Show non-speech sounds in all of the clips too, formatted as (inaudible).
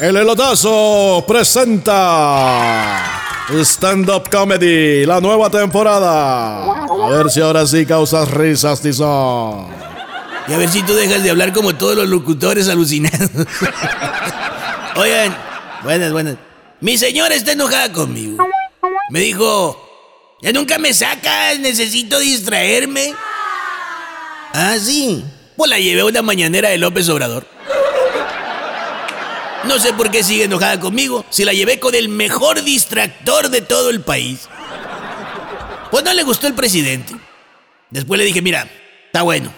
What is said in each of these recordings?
El Elotazo presenta Stand Up Comedy, la nueva temporada. A ver si ahora sí causas risas, Tizón. Y a ver si tú dejas de hablar como todos los locutores alucinados. (laughs) Oigan, buenas, buenas. Mi señora está enojada conmigo. Me dijo, ya nunca me sacas, necesito distraerme. Ah, sí. Pues la llevé a una mañanera de López Obrador. No sé por qué sigue enojada conmigo, si la llevé con el mejor distractor de todo el país. Pues no le gustó el presidente. Después le dije, mira, está bueno.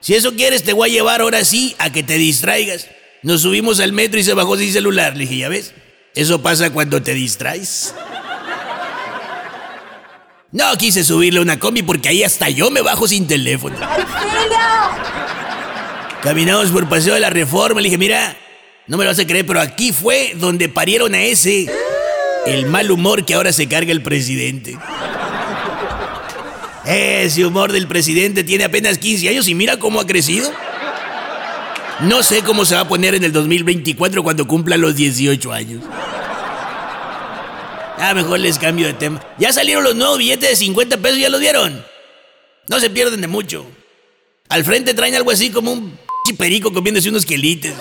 Si eso quieres, te voy a llevar ahora sí a que te distraigas. Nos subimos al metro y se bajó sin celular. Le dije, ya ves, eso pasa cuando te distraes. No quise subirle una combi porque ahí hasta yo me bajo sin teléfono. Caminamos por Paseo de la Reforma. Le dije, mira, no me lo vas a creer, pero aquí fue donde parieron a ese. El mal humor que ahora se carga el presidente. Ese humor del presidente tiene apenas 15 años y mira cómo ha crecido. No sé cómo se va a poner en el 2024 cuando cumpla los 18 años. Ah, mejor les cambio de tema. Ya salieron los nuevos billetes de 50 pesos, ¿ya los vieron? No se pierden de mucho. Al frente traen algo así como un perico comiéndose unos quelites.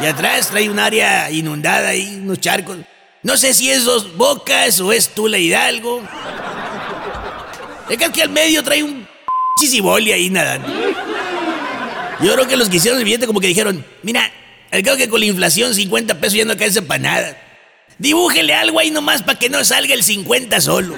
Y atrás trae un área inundada y unos charcos. No sé si es dos bocas o es Tula Hidalgo. Es que al medio trae un (laughs) chisiboli ahí nadando. Yo creo que los que hicieron el billete como que dijeron, mira, creo que con la inflación 50 pesos ya no alcanza para nada. Dibújele algo ahí nomás para que no salga el 50 solo.